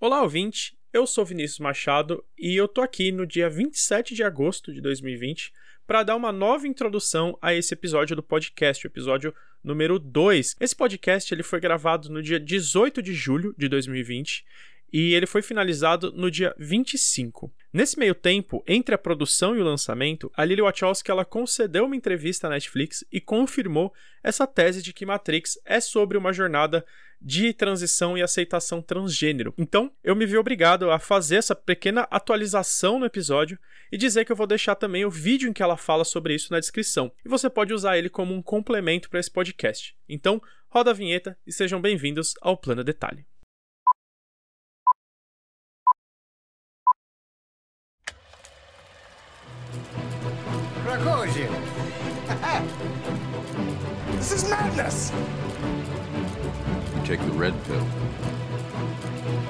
Olá, ouvinte! Eu sou Vinícius Machado e eu tô aqui no dia 27 de agosto de 2020 para dar uma nova introdução a esse episódio do podcast, o episódio número 2. Esse podcast ele foi gravado no dia 18 de julho de 2020 e ele foi finalizado no dia 25. Nesse meio tempo, entre a produção e o lançamento, a Lily Wachowski ela concedeu uma entrevista à Netflix e confirmou essa tese de que Matrix é sobre uma jornada de transição e aceitação transgênero. Então, eu me vi obrigado a fazer essa pequena atualização no episódio e dizer que eu vou deixar também o vídeo em que ela fala sobre isso na descrição. E você pode usar ele como um complemento para esse podcast. Então, roda a vinheta e sejam bem-vindos ao Plano Detalhe. This is madness! take the red pill.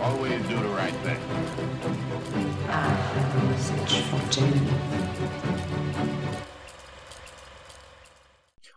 Always do the right thing.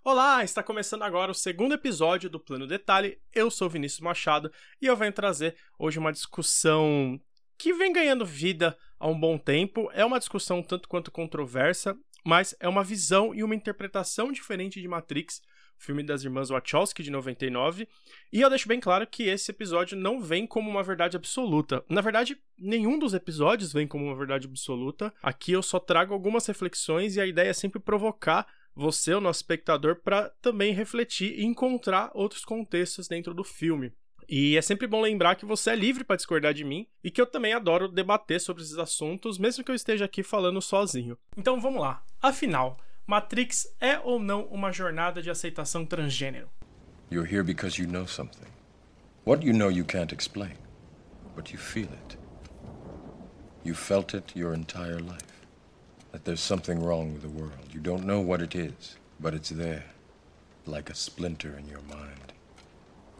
Olá, está começando agora o segundo episódio do Plano Detalhe. Eu sou Vinícius Machado e eu venho trazer hoje uma discussão que vem ganhando vida há um bom tempo. É uma discussão tanto quanto controversa, mas é uma visão e uma interpretação diferente de Matrix filme das irmãs Wachowski de 99, e eu deixo bem claro que esse episódio não vem como uma verdade absoluta. Na verdade, nenhum dos episódios vem como uma verdade absoluta. Aqui eu só trago algumas reflexões e a ideia é sempre provocar você, o nosso espectador, para também refletir e encontrar outros contextos dentro do filme. E é sempre bom lembrar que você é livre para discordar de mim e que eu também adoro debater sobre esses assuntos, mesmo que eu esteja aqui falando sozinho. Então vamos lá. Afinal, Matrix é ou não uma jornada de aceitação transgênero? You're here because you know something. What you know you can't explain, but you feel it. You felt it your entire life. That there's something wrong with the world. You don't know what it is, but it's there, like a splinter in your mind,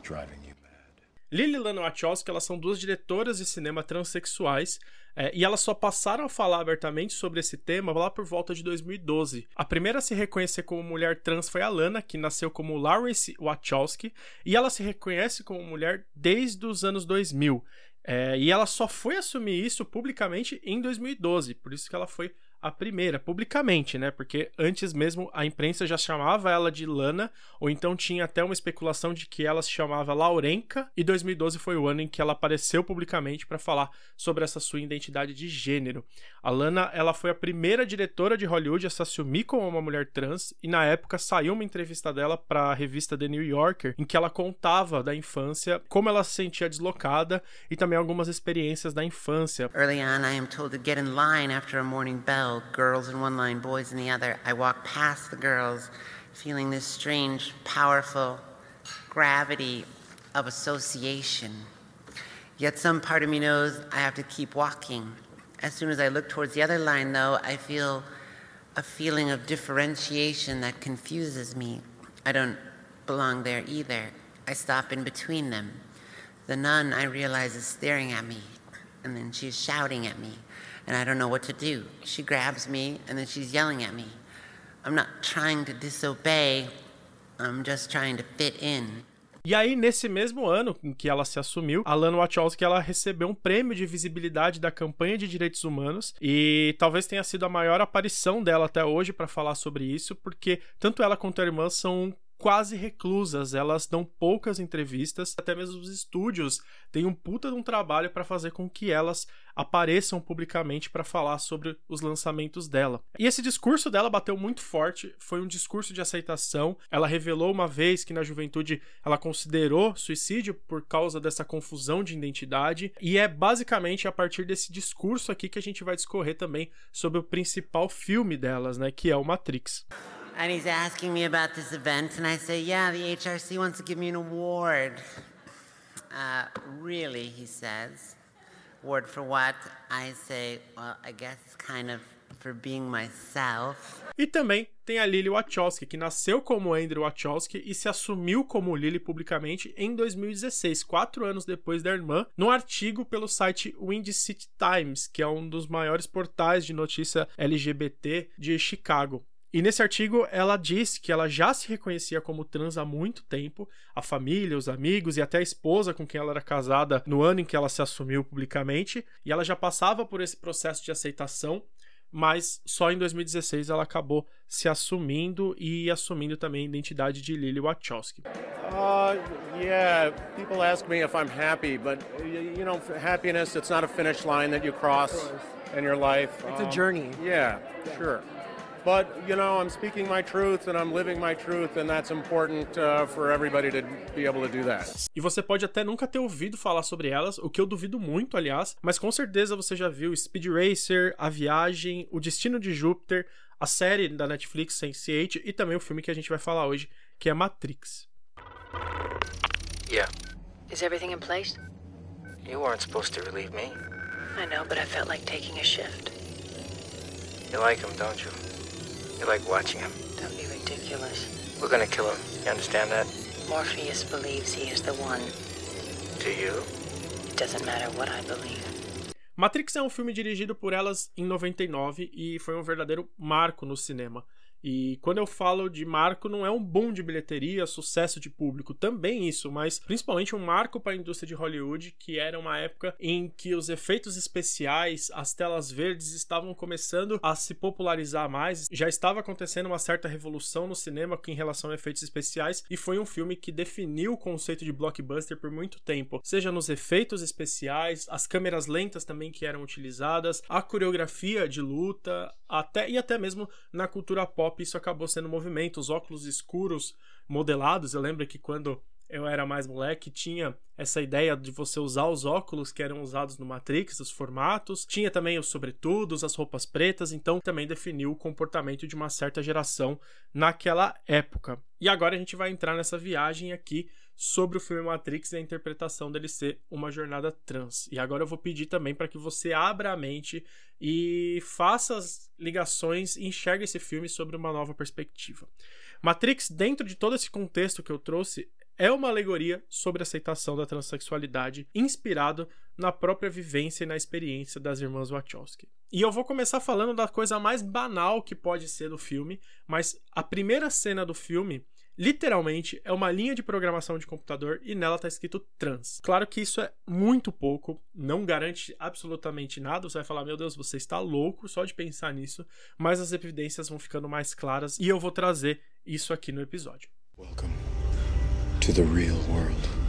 driving you mad. Lily Lana Wachowski, elas são duas diretoras de cinema transexuais é, e elas só passaram a falar abertamente sobre esse tema lá por volta de 2012. A primeira a se reconhecer como mulher trans foi a Lana, que nasceu como Lawrence Wachowski, e ela se reconhece como mulher desde os anos 2000. É, e ela só foi assumir isso publicamente em 2012, por isso que ela foi a primeira, publicamente, né? Porque antes mesmo a imprensa já chamava ela de Lana, ou então tinha até uma especulação de que ela se chamava Laurenka, e 2012 foi o ano em que ela apareceu publicamente para falar sobre essa sua identidade de gênero. A Lana, ela foi a primeira diretora de Hollywood a se assumir como uma mulher trans, e na época saiu uma entrevista dela para a revista The New Yorker, em que ela contava da infância, como ela se sentia deslocada e também algumas experiências da infância. Early on, I am told to get in line after a morning bell. Girls in one line, boys in the other. I walk past the girls, feeling this strange, powerful gravity of association. Yet some part of me knows I have to keep walking. As soon as I look towards the other line, though, I feel a feeling of differentiation that confuses me. I don't belong there either. I stop in between them. The nun, I realize, is staring at me, and then she's shouting at me and I don't know what to do. She grabs me and then she's yelling at me. I'm not trying to disobey, I'm just trying to fit in. E aí, nesse mesmo ano em que ela se assumiu, a Lana Wachowski ela recebeu um prêmio de visibilidade da campanha de direitos humanos e talvez tenha sido a maior aparição dela até hoje para falar sobre isso, porque tanto ela quanto a irmã são quase reclusas, elas dão poucas entrevistas, até mesmo os estúdios têm um puta de um trabalho para fazer com que elas apareçam publicamente para falar sobre os lançamentos dela. E esse discurso dela bateu muito forte, foi um discurso de aceitação. Ela revelou uma vez que na juventude ela considerou suicídio por causa dessa confusão de identidade, e é basicamente a partir desse discurso aqui que a gente vai discorrer também sobre o principal filme delas, né, que é o Matrix. And he's asking me about this event, and I say, Yeah, the HRC wants to give me an award. Uh, really, he says. Award for what? I say, Well, I guess kind of for being myself. E também tem a Lily Wachowski, que nasceu como Andrew Wachowski e se assumiu como Lily publicamente em 2016, quatro anos depois da irmã, num artigo pelo site Windy City Times, que é um dos maiores portais de notícia LGBT de Chicago. E nesse artigo ela diz que ela já se reconhecia como trans há muito tempo, a família, os amigos e até a esposa com quem ela era casada no ano em que ela se assumiu publicamente, e ela já passava por esse processo de aceitação, mas só em 2016 ela acabou se assumindo e assumindo também a identidade de Lily Wachowski. Uh, yeah, people ask me if I'm happy, but you know, happiness it's not a finish line that you cross in your life. It's a journey. Yeah, sure. But you know, I'm speaking my truth and I'm living my truth, and that's important uh, for everybody to be able to do that. E você pode até nunca ter ouvido falar sobre elas, o que eu duvido muito, aliás, mas com certeza você já viu Speed Racer, A Viagem, O Destino de Júpiter, a série da Netflix Sense8 e também o filme que a gente vai falar hoje, que é Matrix. Yeah. Is everything in place? You weren't supposed to relieve me. I know, but I felt like taking a shift. You like him, don't you? You like watching him. Don't be ridiculous. We're gonna kill him. You understand that? Morpheus believes he is the one. Do you? It doesn't matter what I believe. Matrix é um filme dirigido por elas em 99 e foi um verdadeiro marco no cinema. E quando eu falo de marco, não é um boom de bilheteria, sucesso de público, também isso, mas principalmente um marco para a indústria de Hollywood, que era uma época em que os efeitos especiais, as telas verdes estavam começando a se popularizar mais, já estava acontecendo uma certa revolução no cinema em relação a efeitos especiais, e foi um filme que definiu o conceito de blockbuster por muito tempo, seja nos efeitos especiais, as câmeras lentas também que eram utilizadas, a coreografia de luta, até e até mesmo na cultura pop pop isso acabou sendo movimento. Os óculos escuros modelados, eu lembro que quando eu era mais moleque, tinha essa ideia de você usar os óculos que eram usados no Matrix, os formatos. Tinha também os sobretudos, as roupas pretas, então também definiu o comportamento de uma certa geração naquela época. E agora a gente vai entrar nessa viagem aqui sobre o filme Matrix e a interpretação dele ser uma jornada trans. E agora eu vou pedir também para que você abra a mente e faça as ligações e enxergue esse filme sobre uma nova perspectiva. Matrix, dentro de todo esse contexto que eu trouxe, é uma alegoria sobre a aceitação da transexualidade, inspirado na própria vivência e na experiência das irmãs Wachowski. E eu vou começar falando da coisa mais banal que pode ser do filme, mas a primeira cena do filme literalmente é uma linha de programação de computador e nela está escrito trans. Claro que isso é muito pouco, não garante absolutamente nada. Você vai falar, meu Deus, você está louco só de pensar nisso, mas as evidências vão ficando mais claras e eu vou trazer isso aqui no episódio. Welcome to the real world.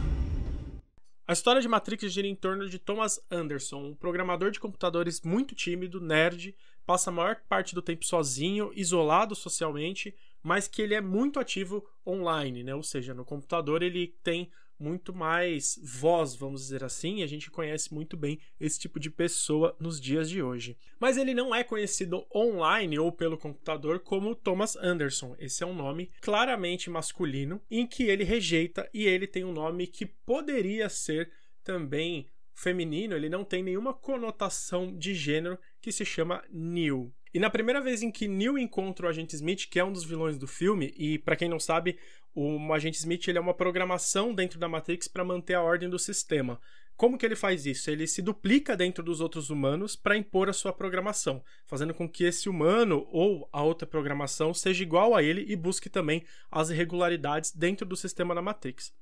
A história de Matrix gira em torno de Thomas Anderson, um programador de computadores muito tímido, nerd, passa a maior parte do tempo sozinho, isolado socialmente, mas que ele é muito ativo online, né? Ou seja, no computador ele tem muito mais voz, vamos dizer assim, e a gente conhece muito bem esse tipo de pessoa nos dias de hoje. Mas ele não é conhecido online ou pelo computador como Thomas Anderson. Esse é um nome claramente masculino em que ele rejeita e ele tem um nome que poderia ser também feminino, ele não tem nenhuma conotação de gênero que se chama Neil. E na primeira vez em que Neil encontra o agente Smith, que é um dos vilões do filme, e para quem não sabe, o agente Smith ele é uma programação dentro da Matrix para manter a ordem do sistema. Como que ele faz isso? Ele se duplica dentro dos outros humanos para impor a sua programação, fazendo com que esse humano ou a outra programação seja igual a ele e busque também as irregularidades dentro do sistema da Matrix.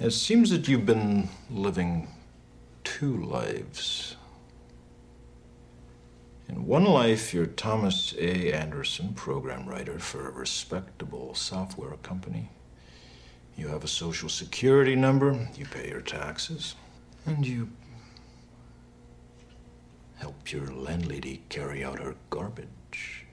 It seems that you've been living two lives. In one life, you're Thomas A. Anderson, program writer for a respectable software company. You have a social security number, you pay your taxes, and you help your landlady carry out her garbage.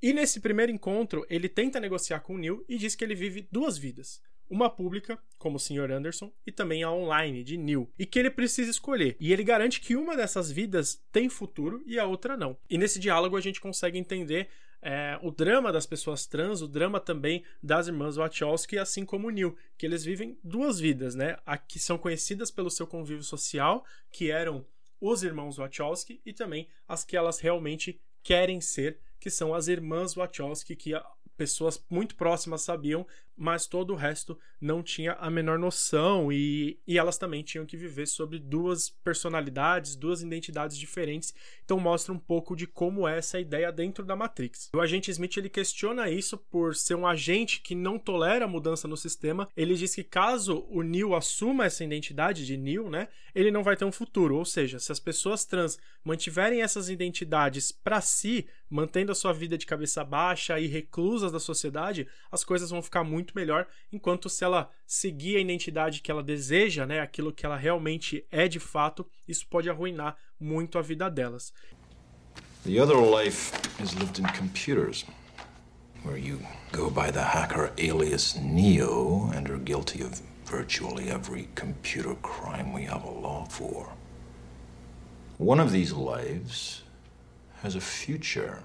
E nesse primeiro encontro, ele tenta negociar com o Neil e diz que ele vive duas vidas uma pública, como o Sr. Anderson, e também a online, de Neil, e que ele precisa escolher. E ele garante que uma dessas vidas tem futuro e a outra não. E nesse diálogo a gente consegue entender é, o drama das pessoas trans, o drama também das irmãs Wachowski, assim como o Neil, que eles vivem duas vidas, né? A que são conhecidas pelo seu convívio social, que eram os irmãos Wachowski, e também as que elas realmente querem ser, que são as irmãs Wachowski, que pessoas muito próximas sabiam mas todo o resto não tinha a menor noção e, e elas também tinham que viver sobre duas personalidades, duas identidades diferentes. Então mostra um pouco de como é essa ideia dentro da Matrix. O agente Smith ele questiona isso por ser um agente que não tolera mudança no sistema. Ele diz que caso o Neo assuma essa identidade de Neo, né, ele não vai ter um futuro. Ou seja, se as pessoas trans mantiverem essas identidades para si, mantendo a sua vida de cabeça baixa e reclusas da sociedade, as coisas vão ficar muito melhor, enquanto se ela seguir a identidade que ela deseja, né, aquilo que ela realmente é de fato, isso pode arruinar muito a vida delas. The other life is lived in computers, where you go by the hacker alias Neo and are guilty of virtually every computer crime we have a law for. One of these lives has a future,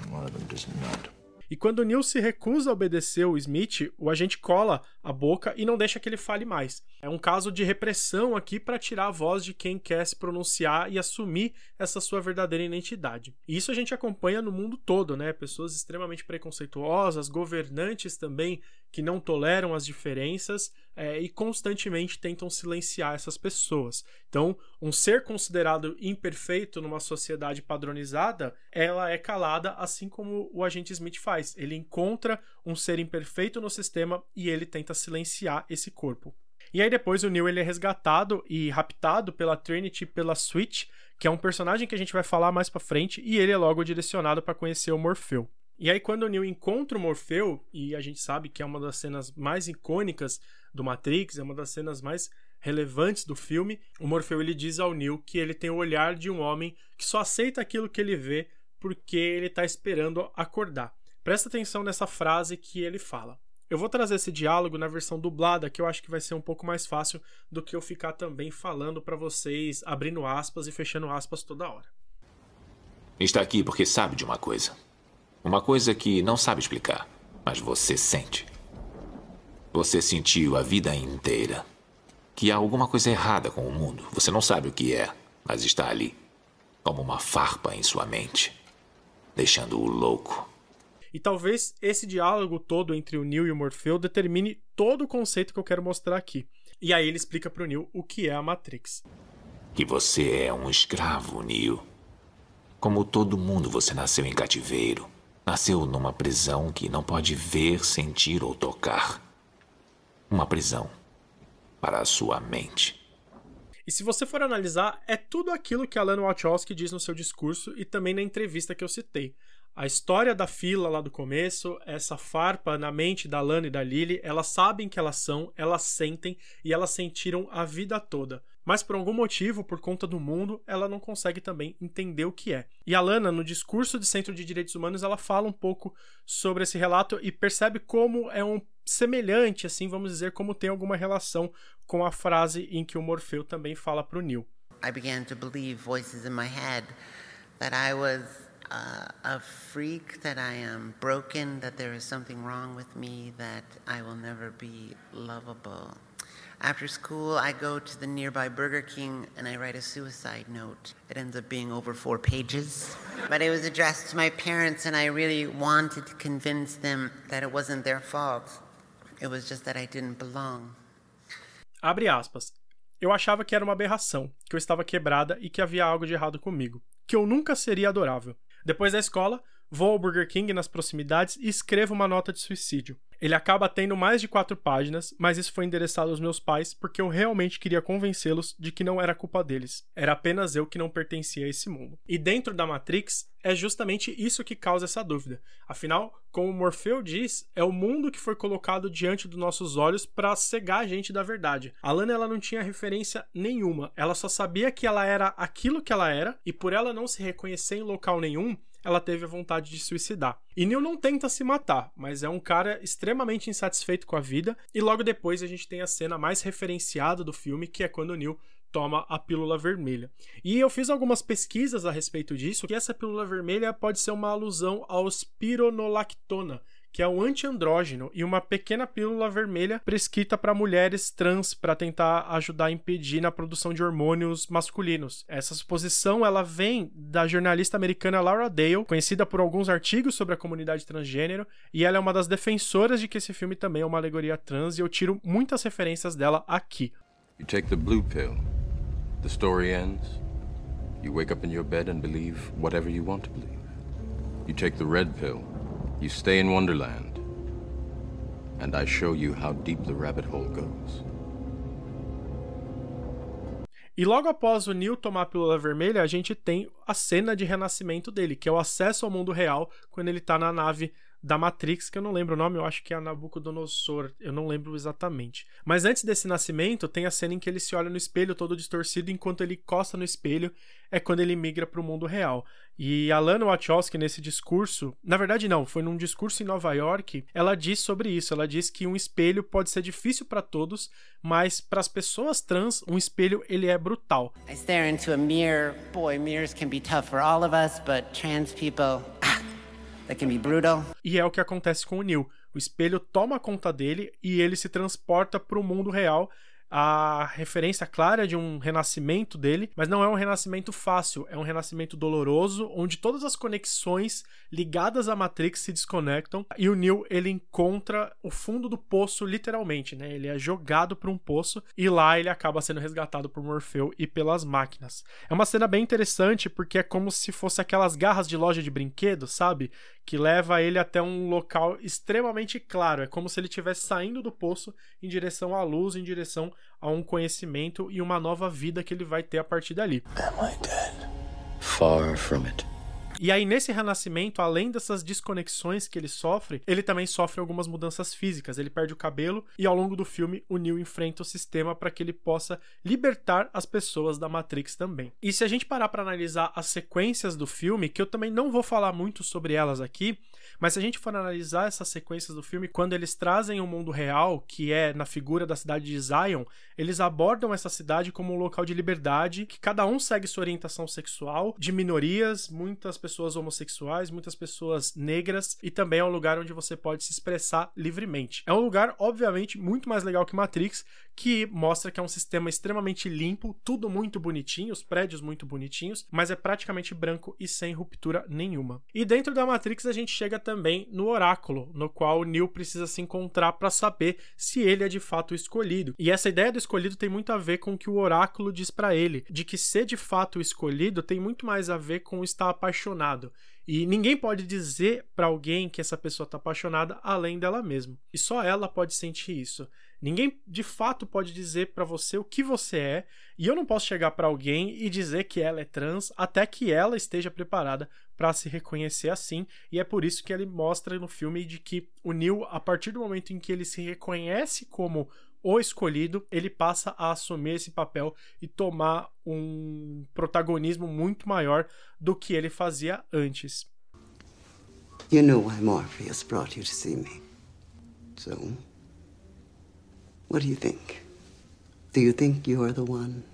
and one of them does not. E quando Neil se recusa a obedecer o Smith, o agente cola a boca e não deixa que ele fale mais. É um caso de repressão aqui para tirar a voz de quem quer se pronunciar e assumir essa sua verdadeira identidade. E isso a gente acompanha no mundo todo, né? Pessoas extremamente preconceituosas, governantes também que não toleram as diferenças é, e constantemente tentam silenciar essas pessoas. Então, um ser considerado imperfeito numa sociedade padronizada, ela é calada, assim como o agente Smith faz. Ele encontra um ser imperfeito no sistema e ele tenta silenciar esse corpo. E aí depois o Neo ele é resgatado e raptado pela Trinity pela Switch, que é um personagem que a gente vai falar mais para frente, e ele é logo direcionado para conhecer o Morpheu. E aí, quando o Neo encontra o Morfeu, e a gente sabe que é uma das cenas mais icônicas do Matrix, é uma das cenas mais relevantes do filme, o Morfeu ele diz ao Neo que ele tem o olhar de um homem que só aceita aquilo que ele vê porque ele está esperando acordar. Presta atenção nessa frase que ele fala. Eu vou trazer esse diálogo na versão dublada, que eu acho que vai ser um pouco mais fácil do que eu ficar também falando para vocês, abrindo aspas e fechando aspas toda hora. Está aqui porque sabe de uma coisa. Uma coisa que não sabe explicar, mas você sente. Você sentiu a vida inteira que há alguma coisa errada com o mundo. Você não sabe o que é, mas está ali, como uma farpa em sua mente, deixando-o louco. E talvez esse diálogo todo entre o Neo e o Morfeu determine todo o conceito que eu quero mostrar aqui. E aí ele explica para o Neo o que é a Matrix. Que você é um escravo, Neo. Como todo mundo, você nasceu em cativeiro Nasceu numa prisão que não pode ver, sentir ou tocar. Uma prisão para a sua mente. E se você for analisar, é tudo aquilo que Alan Wachowski diz no seu discurso e também na entrevista que eu citei. A história da fila lá do começo, essa farpa na mente da Lana e da Lily, elas sabem que elas são, elas sentem e elas sentiram a vida toda mas por algum motivo, por conta do mundo, ela não consegue também entender o que é. E a Lana, no discurso de Centro de Direitos Humanos, ela fala um pouco sobre esse relato e percebe como é um semelhante, assim, vamos dizer, como tem alguma relação com a frase em que o Morfeu também fala para o Neil. I began to believe voices in my head that I was uh, a freak, that I am broken, that there is something wrong with me, that I will never be lovable. After school, I go to the nearby Burger King and I write a suicide note. It ends up being over four pages. But it was addressed to my parents, and I really wanted to convince them that it wasn't their fault. It was just that I didn't belong. Abre aspas. Eu achava que era uma aberração, que eu estava quebrada e que havia algo de errado comigo, que eu nunca seria adorável. Depois da escola, vou ao Burger King nas proximidades e escrevo uma nota de suicídio. Ele acaba tendo mais de quatro páginas, mas isso foi endereçado aos meus pais porque eu realmente queria convencê-los de que não era culpa deles. Era apenas eu que não pertencia a esse mundo. E dentro da Matrix, é justamente isso que causa essa dúvida. Afinal, como Morfeu diz, é o mundo que foi colocado diante dos nossos olhos para cegar a gente da verdade. A Lana ela não tinha referência nenhuma. Ela só sabia que ela era aquilo que ela era e por ela não se reconhecer em local nenhum, ela teve a vontade de suicidar. E Neil não tenta se matar, mas é um cara extremamente insatisfeito com a vida, e logo depois a gente tem a cena mais referenciada do filme, que é quando Neil toma a pílula vermelha. E eu fiz algumas pesquisas a respeito disso, que essa pílula vermelha pode ser uma alusão ao spironolactona, que é o antiandrógeno e uma pequena pílula vermelha prescrita para mulheres trans para tentar ajudar a impedir na produção de hormônios masculinos. Essa suposição ela vem da jornalista americana Laura Dale, conhecida por alguns artigos sobre a comunidade transgênero, e ela é uma das defensoras de que esse filme também é uma alegoria trans e eu tiro muitas referências dela aqui. You take the blue pill. The story ends. You wake up in your bed and believe whatever you want to believe. You take the red pill. You stay in Wonderland. And I show you how deep the rabbit hole goes. E logo após o Neil tomar a pílula vermelha, a gente tem a cena de renascimento dele, que é o acesso ao mundo real quando ele tá na nave da Matrix, que eu não lembro o nome, eu acho que é Nabucodonosor, eu não lembro exatamente. Mas antes desse nascimento, tem a cena em que ele se olha no espelho todo distorcido, enquanto ele encosta no espelho, é quando ele migra para o mundo real. E a Lana Wachowski, nesse discurso, na verdade não, foi num discurso em Nova York, ela diz sobre isso, ela diz que um espelho pode ser difícil para todos, mas para as pessoas trans, um espelho ele é brutal. I stare into a mirror. Boy, mirrors can be tough for all of us, but trans people, that can be brutal. E é o que acontece com o Neil. O espelho toma conta dele e ele se transporta para o mundo real. A referência clara de um renascimento dele, mas não é um renascimento fácil, é um renascimento doloroso, onde todas as conexões ligadas à Matrix se desconectam e o Neo ele encontra o fundo do poço literalmente, né? Ele é jogado para um poço e lá ele acaba sendo resgatado por Morfeu e pelas máquinas. É uma cena bem interessante porque é como se fosse aquelas garras de loja de brinquedos, sabe? Que leva ele até um local extremamente claro. É como se ele estivesse saindo do poço em direção à luz, em direção a um conhecimento e uma nova vida que ele vai ter a partir dali. Am I dead? Far from it. E aí, nesse renascimento, além dessas desconexões que ele sofre, ele também sofre algumas mudanças físicas. Ele perde o cabelo e ao longo do filme o Neo enfrenta o sistema para que ele possa libertar as pessoas da Matrix também. E se a gente parar para analisar as sequências do filme, que eu também não vou falar muito sobre elas aqui, mas se a gente for analisar essas sequências do filme, quando eles trazem o mundo real, que é na figura da cidade de Zion, eles abordam essa cidade como um local de liberdade, que cada um segue sua orientação sexual, de minorias, muitas pessoas homossexuais, muitas pessoas negras, e também é um lugar onde você pode se expressar livremente. É um lugar, obviamente, muito mais legal que Matrix, que mostra que é um sistema extremamente limpo, tudo muito bonitinho, os prédios muito bonitinhos, mas é praticamente branco e sem ruptura nenhuma. E dentro da Matrix a gente chega também no oráculo, no qual Neo precisa se encontrar para saber se ele é de fato o escolhido. E essa ideia do escolhido tem muito a ver com o que o oráculo diz para ele, de que ser de fato o escolhido tem muito mais a ver com estar apaixonado. E ninguém pode dizer para alguém que essa pessoa está apaixonada além dela mesma. E só ela pode sentir isso. Ninguém de fato pode dizer para você o que você é, e eu não posso chegar para alguém e dizer que ela é trans até que ela esteja preparada para se reconhecer assim, e é por isso que ele mostra no filme de que o Neil, a partir do momento em que ele se reconhece como o escolhido, ele passa a assumir esse papel e tomar um protagonismo muito maior do que ele fazia antes. You know why Morpheus brought you to see me. So, what do you think? Do you think you're the one?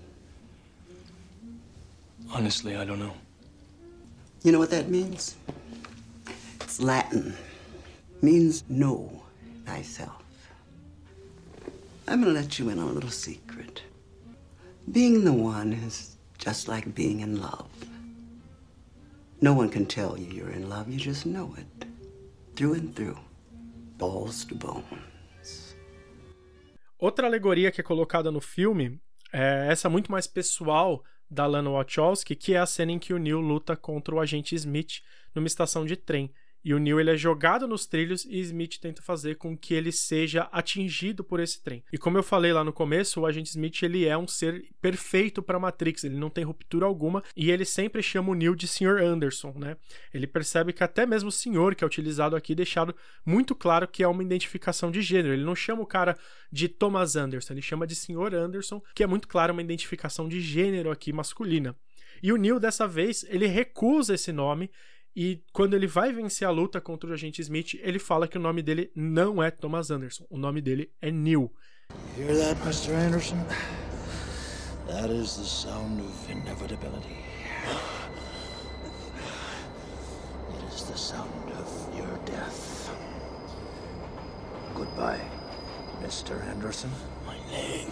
Honestly, I don't know. You know what that means? It's Latin. Means know thyself. I'm gonna let you in on a little secret. Being the one is just like being in love. No one can tell you you're in love, you just know it. Through and through. Balls to bones. Outra alegoria que é colocada no filme é essa muito mais pessoal da Lana Wachowski, que é a cena em que o Neil luta contra o agente Smith numa estação de trem. E o Neil ele é jogado nos trilhos e Smith tenta fazer com que ele seja atingido por esse trem. E como eu falei lá no começo, o agente Smith ele é um ser perfeito para Matrix, ele não tem ruptura alguma e ele sempre chama o Neil de Sr. Anderson, né? Ele percebe que até mesmo o senhor que é utilizado aqui deixado muito claro que é uma identificação de gênero. Ele não chama o cara de Thomas Anderson, ele chama de Sr. Anderson, que é muito claro uma identificação de gênero aqui masculina. E o Neil dessa vez, ele recusa esse nome e quando ele vai vencer a luta contra o agente Smith, ele fala que o nome dele não é Thomas Anderson, o nome dele é Neil. Hear that, Mr. Anderson? That is the sound of inevitability. It is the sound of your death. Goodbye, Mr. Anderson. My name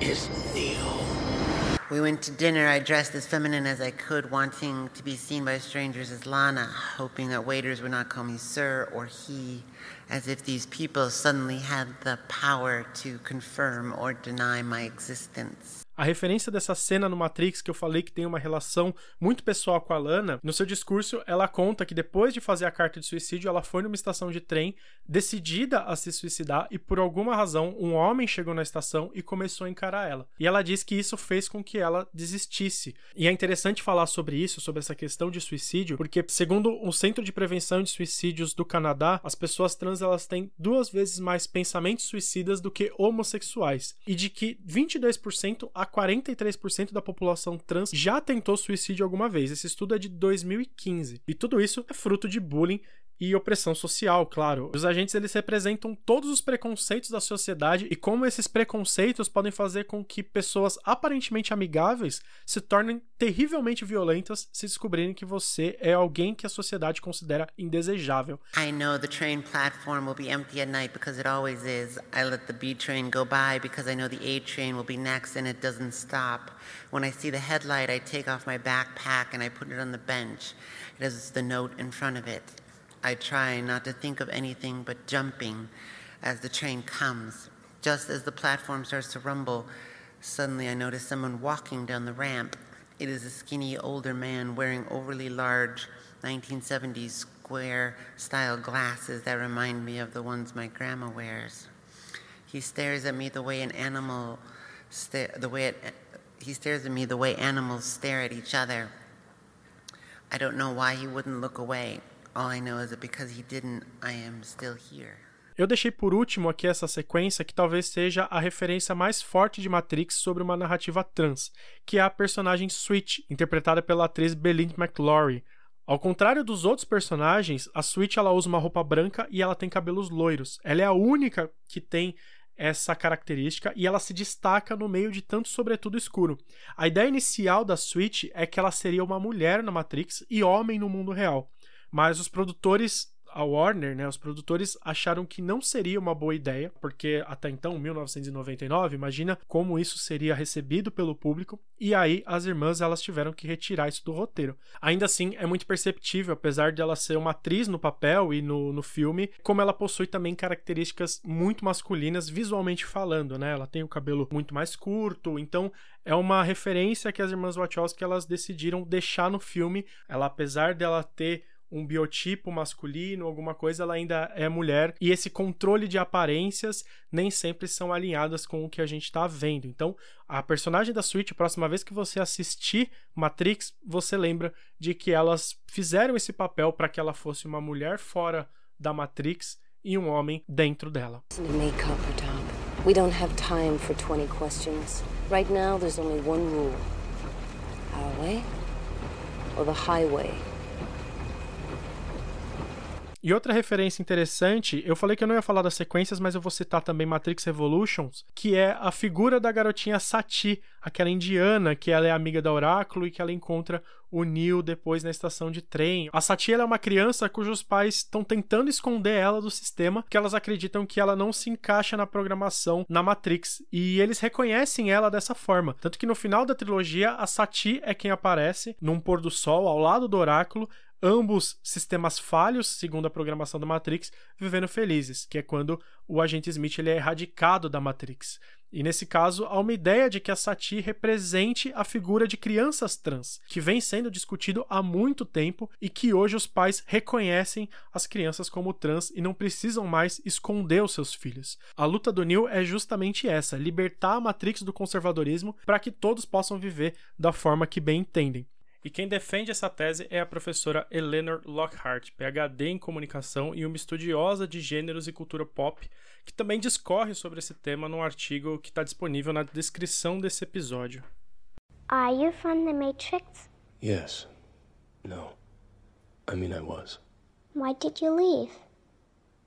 is Neo. We went to dinner. I dressed as feminine as I could, wanting to be seen by strangers as Lana, hoping that waiters would not call me sir or he, as if these people suddenly had the power to confirm or deny my existence. A referência dessa cena no Matrix que eu falei que tem uma relação muito pessoal com a Lana, no seu discurso ela conta que depois de fazer a carta de suicídio, ela foi numa estação de trem decidida a se suicidar e por alguma razão um homem chegou na estação e começou a encarar ela. E ela diz que isso fez com que ela desistisse. E é interessante falar sobre isso, sobre essa questão de suicídio, porque segundo o Centro de Prevenção de Suicídios do Canadá, as pessoas trans elas têm duas vezes mais pensamentos suicidas do que homossexuais e de que 22% a 43% da população trans já tentou suicídio alguma vez. Esse estudo é de 2015. E tudo isso é fruto de bullying e opressão social, claro. Os agentes eles representam todos os preconceitos da sociedade e como esses preconceitos podem fazer com que pessoas aparentemente amigáveis se tornem terrivelmente violentas se descobrirem que você é alguém que a sociedade considera indesejável. I know the train platform will be empty at night because it always is. I let the B train go by because I know the A train will be next and it doesn't stop. When I see the headlight, I take off my backpack and I put it on the bench. It has the note in front of it. I try not to think of anything but jumping as the train comes. Just as the platform starts to rumble, suddenly I notice someone walking down the ramp. It is a skinny older man wearing overly large 1970s square style glasses that remind me of the ones my grandma wears. He stares at me the way an animal the way it, he stares at me the way animals stare at each other. I don't know why he wouldn't look away. Eu deixei por último aqui essa sequência que talvez seja a referência mais forte de Matrix sobre uma narrativa trans, que é a personagem Switch, interpretada pela atriz Belinda McLaury. Ao contrário dos outros personagens, a Switch ela usa uma roupa branca e ela tem cabelos loiros. Ela é a única que tem essa característica e ela se destaca no meio de tanto sobretudo escuro. A ideia inicial da Switch é que ela seria uma mulher na Matrix e homem no mundo real. Mas os produtores, a Warner, né, os produtores acharam que não seria uma boa ideia, porque até então, 1999, imagina como isso seria recebido pelo público, e aí as irmãs elas tiveram que retirar isso do roteiro. Ainda assim, é muito perceptível, apesar de ela ser uma atriz no papel e no, no filme, como ela possui também características muito masculinas visualmente falando, né? Ela tem o cabelo muito mais curto, então é uma referência que as irmãs Wachowski elas decidiram deixar no filme. Ela, apesar dela ter um biotipo masculino, alguma coisa, ela ainda é mulher. E esse controle de aparências nem sempre são alinhadas com o que a gente está vendo. Então, a personagem da Switch, a próxima vez que você assistir Matrix, você lembra de que elas fizeram esse papel para que ela fosse uma mulher fora da Matrix e um homem dentro dela. We don't have time for 20 questions. Right now, there's only one rule. Our way or the highway? E outra referência interessante, eu falei que eu não ia falar das sequências, mas eu vou citar também Matrix Revolutions, que é a figura da garotinha Sati, aquela indiana que ela é amiga da Oráculo e que ela encontra o Neo depois na estação de trem. A Sati é uma criança cujos pais estão tentando esconder ela do sistema, que elas acreditam que ela não se encaixa na programação na Matrix, e eles reconhecem ela dessa forma. Tanto que no final da trilogia, a Sati é quem aparece num pôr do sol ao lado do Oráculo, ambos sistemas falhos, segundo a programação da Matrix, vivendo felizes, que é quando o agente Smith ele é erradicado da Matrix. E nesse caso, há uma ideia de que a Sati represente a figura de crianças trans, que vem sendo discutido há muito tempo e que hoje os pais reconhecem as crianças como trans e não precisam mais esconder os seus filhos. A luta do Neil é justamente essa: libertar a Matrix do conservadorismo para que todos possam viver da forma que bem entendem. E quem defende essa tese é a professora Eleanor Lockhart, PhD em comunicação e uma estudiosa de gêneros e cultura pop, que também discorre sobre esse tema num artigo que está disponível na descrição desse episódio. Are you from the Matrix? Yes. No. I mean, I was. Why did you leave?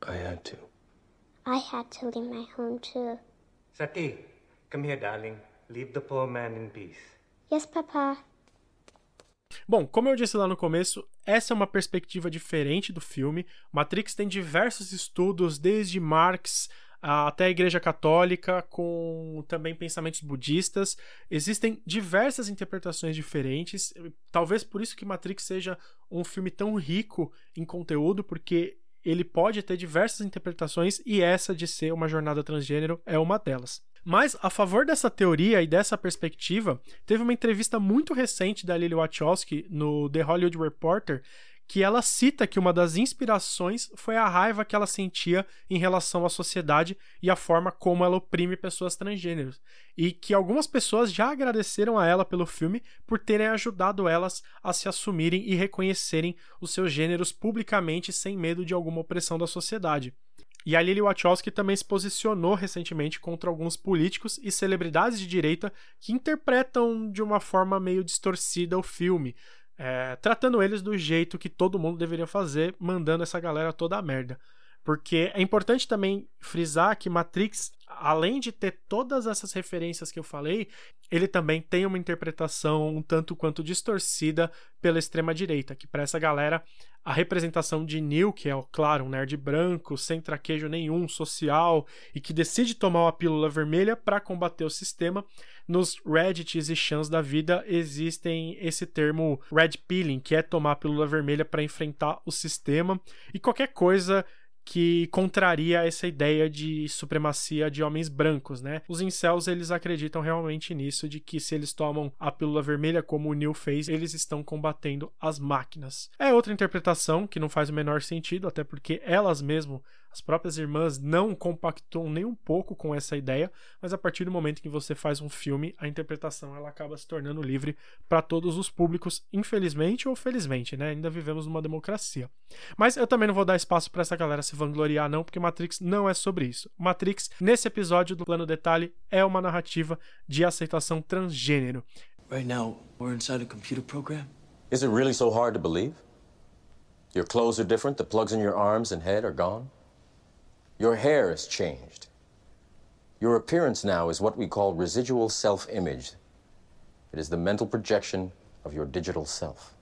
I had to. I had to leave my home too. Sati, come here, darling. Leave the poor man in peace. Yes, Papa. Bom, como eu disse lá no começo, essa é uma perspectiva diferente do filme. Matrix tem diversos estudos, desde Marx até a Igreja Católica, com também pensamentos budistas. Existem diversas interpretações diferentes. Talvez por isso que Matrix seja um filme tão rico em conteúdo, porque ele pode ter diversas interpretações e essa de ser uma jornada transgênero é uma delas. Mas, a favor dessa teoria e dessa perspectiva, teve uma entrevista muito recente da Lily Wachowski no The Hollywood Reporter, que ela cita que uma das inspirações foi a raiva que ela sentia em relação à sociedade e a forma como ela oprime pessoas transgêneros. E que algumas pessoas já agradeceram a ela pelo filme por terem ajudado elas a se assumirem e reconhecerem os seus gêneros publicamente sem medo de alguma opressão da sociedade. E a Lily Wachowski também se posicionou recentemente contra alguns políticos e celebridades de direita que interpretam de uma forma meio distorcida o filme, é, tratando eles do jeito que todo mundo deveria fazer, mandando essa galera toda a merda. Porque é importante também frisar que Matrix, além de ter todas essas referências que eu falei, ele também tem uma interpretação um tanto quanto distorcida pela extrema-direita, que para essa galera a representação de Neil, que é, claro, um nerd branco, sem traquejo nenhum, social, e que decide tomar uma pílula vermelha para combater o sistema, nos Reddits e chans da vida existem esse termo red pilling, que é tomar a pílula vermelha para enfrentar o sistema, e qualquer coisa que contraria essa ideia de supremacia de homens brancos, né? Os incels, eles acreditam realmente nisso, de que se eles tomam a pílula vermelha, como o Neil fez, eles estão combatendo as máquinas. É outra interpretação que não faz o menor sentido, até porque elas mesmo as próprias irmãs não compactuam nem um pouco com essa ideia, mas a partir do momento que você faz um filme, a interpretação ela acaba se tornando livre para todos os públicos, infelizmente ou felizmente, né? Ainda vivemos numa democracia. Mas eu também não vou dar espaço para essa galera se vangloriar não, porque Matrix não é sobre isso. Matrix, nesse episódio do Plano Detalhe, é uma narrativa de aceitação transgênero. Right now, we're inside a computer program. Is it really so hard to believe? Your clothes are different, the plugs in your arms and head are gone? Your hair has changed. Your appearance now is what we call residual self image. It is the mental projection of your digital self.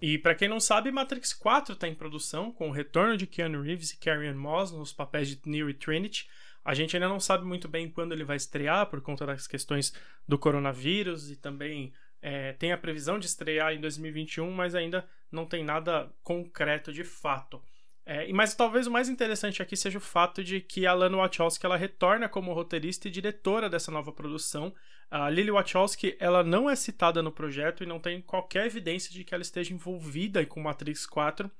E para quem não sabe, Matrix 4 está em produção, com o retorno de Keanu Reeves e Carrie-Anne Moss nos papéis de Neo e Trinity. A gente ainda não sabe muito bem quando ele vai estrear, por conta das questões do coronavírus, e também é, tem a previsão de estrear em 2021, mas ainda não tem nada concreto de fato. É, mas talvez o mais interessante aqui seja o fato de que a Lana Wachowski ela retorna como roteirista e diretora dessa nova produção. A Lily Wachowski ela não é citada no projeto e não tem qualquer evidência de que ela esteja envolvida com Matrix 4.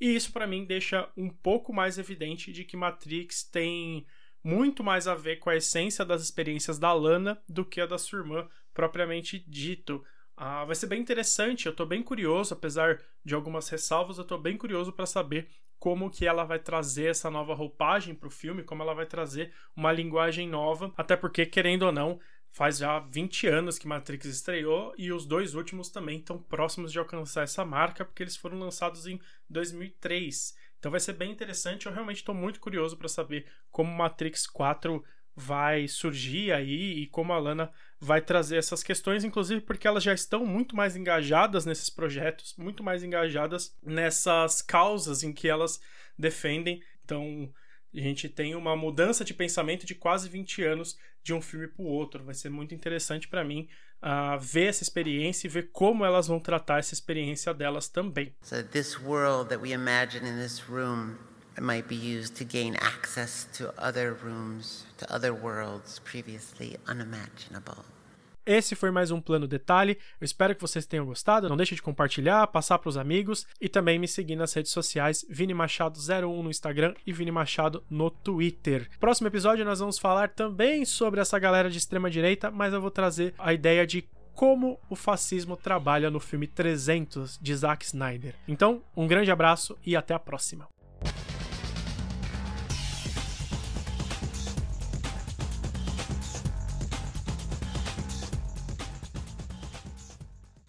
E isso para mim deixa um pouco mais evidente de que Matrix tem muito mais a ver com a essência das experiências da Lana do que a da sua irmã propriamente dito. Ah, vai ser bem interessante, eu estou bem curioso, apesar de algumas ressalvas, eu estou bem curioso para saber como que ela vai trazer essa nova roupagem para o filme, como ela vai trazer uma linguagem nova, até porque, querendo ou não, faz já 20 anos que Matrix estreou e os dois últimos também estão próximos de alcançar essa marca, porque eles foram lançados em 2003. Então vai ser bem interessante, eu realmente estou muito curioso para saber como Matrix 4 vai surgir aí e como a Lana vai trazer essas questões, inclusive porque elas já estão muito mais engajadas nesses projetos, muito mais engajadas nessas causas em que elas defendem. Então, a gente tem uma mudança de pensamento de quase 20 anos de um filme para o outro. Vai ser muito interessante para mim uh, ver essa experiência e ver como elas vão tratar essa experiência delas também. So this world that we imagine in this room might be used to gain access to other rooms, to other worlds previously unimaginable. Esse foi mais um plano detalhe. Eu espero que vocês tenham gostado. Não deixe de compartilhar, passar para os amigos e também me seguir nas redes sociais Vini Machado 01 no Instagram e Vini Machado no Twitter. Próximo episódio nós vamos falar também sobre essa galera de extrema direita, mas eu vou trazer a ideia de como o fascismo trabalha no filme 300 de Zack Snyder. Então, um grande abraço e até a próxima.